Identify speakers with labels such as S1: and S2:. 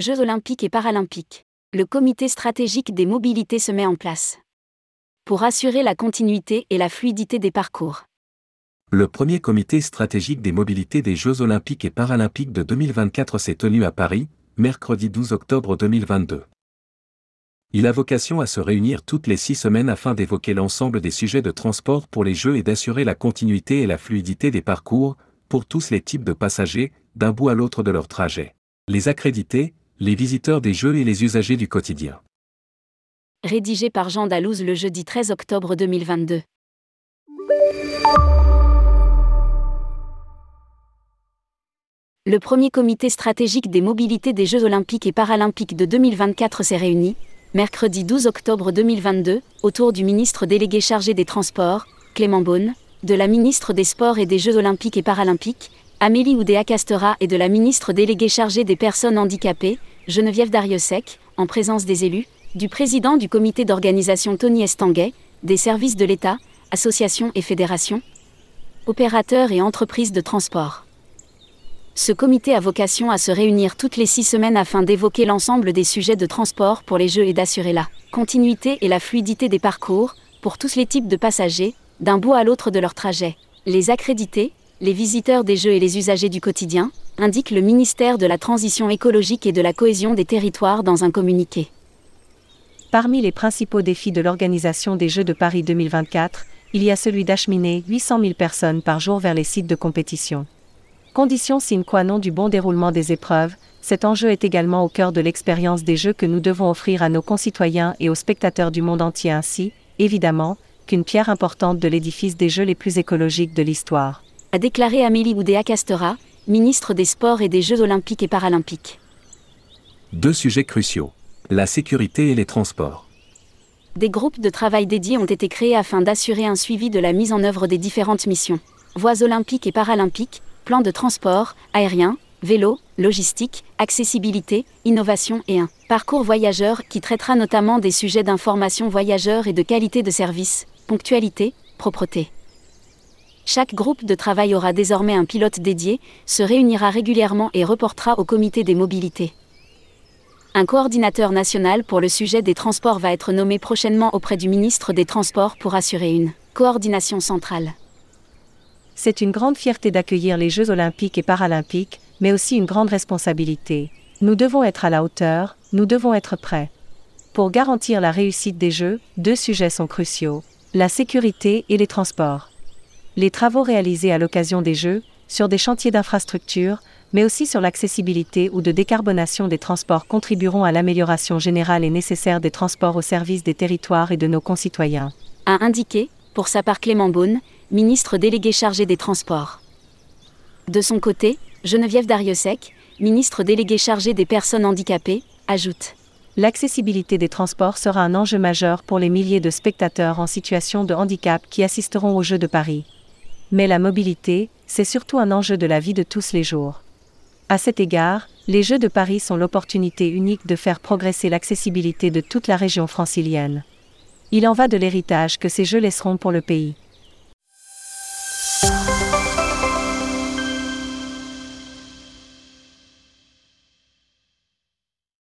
S1: Jeux olympiques et paralympiques. Le comité stratégique des mobilités se met en place. Pour assurer la continuité et la fluidité des parcours.
S2: Le premier comité stratégique des mobilités des Jeux olympiques et paralympiques de 2024 s'est tenu à Paris, mercredi 12 octobre 2022. Il a vocation à se réunir toutes les six semaines afin d'évoquer l'ensemble des sujets de transport pour les Jeux et d'assurer la continuité et la fluidité des parcours, pour tous les types de passagers, d'un bout à l'autre de leur trajet. Les accrédités, les visiteurs des Jeux et les usagers du quotidien.
S1: Rédigé par Jean Dalouse le jeudi 13 octobre 2022. Le premier comité stratégique des mobilités des Jeux olympiques et paralympiques de 2024 s'est réuni, mercredi 12 octobre 2022, autour du ministre délégué chargé des Transports, Clément Beaune, de la ministre des Sports et des Jeux olympiques et paralympiques, Amélie Oudéa-Castera et de la ministre déléguée chargée des personnes handicapées, Geneviève Dariussec, en présence des élus, du président du comité d'organisation Tony Estanguet, des services de l'État, associations et fédérations, opérateurs et entreprises de transport. Ce comité a vocation à se réunir toutes les six semaines afin d'évoquer l'ensemble des sujets de transport pour les Jeux et d'assurer la continuité et la fluidité des parcours, pour tous les types de passagers, d'un bout à l'autre de leur trajet. Les accrédités, les visiteurs des Jeux et les usagers du quotidien, indique le ministère de la Transition écologique et de la cohésion des territoires dans un communiqué.
S3: Parmi les principaux défis de l'organisation des Jeux de Paris 2024, il y a celui d'acheminer 800 000 personnes par jour vers les sites de compétition. Condition sine qua non du bon déroulement des épreuves, cet enjeu est également au cœur de l'expérience des Jeux que nous devons offrir à nos concitoyens et aux spectateurs du monde entier ainsi, évidemment, qu'une pierre importante de l'édifice des Jeux les plus écologiques de l'histoire.
S1: A déclaré Amélie Oudéa-Castera, ministre des Sports et des Jeux olympiques et paralympiques.
S2: Deux sujets cruciaux. La sécurité et les transports.
S1: Des groupes de travail dédiés ont été créés afin d'assurer un suivi de la mise en œuvre des différentes missions. Voies olympiques et paralympiques, plan de transport, aérien, vélo, logistique, accessibilité, innovation et un parcours voyageur qui traitera notamment des sujets d'information voyageurs et de qualité de service, ponctualité, propreté. Chaque groupe de travail aura désormais un pilote dédié, se réunira régulièrement et reportera au comité des mobilités. Un coordinateur national pour le sujet des transports va être nommé prochainement auprès du ministre des Transports pour assurer une coordination centrale.
S3: C'est une grande fierté d'accueillir les Jeux olympiques et paralympiques, mais aussi une grande responsabilité. Nous devons être à la hauteur, nous devons être prêts. Pour garantir la réussite des Jeux, deux sujets sont cruciaux, la sécurité et les transports. Les travaux réalisés à l'occasion des Jeux, sur des chantiers d'infrastructure, mais aussi sur l'accessibilité ou de décarbonation des transports contribueront à l'amélioration générale et nécessaire des transports au service des territoires et de nos concitoyens.
S1: A indiqué, pour sa part Clément Beaune, ministre délégué chargé des Transports. De son côté, Geneviève Dariussec, ministre déléguée chargée des personnes handicapées, ajoute
S3: L'accessibilité des transports sera un enjeu majeur pour les milliers de spectateurs en situation de handicap qui assisteront aux Jeux de Paris. Mais la mobilité, c'est surtout un enjeu de la vie de tous les jours. À cet égard, les Jeux de Paris sont l'opportunité unique de faire progresser l'accessibilité de toute la région francilienne. Il en va de l'héritage que ces Jeux laisseront pour le pays.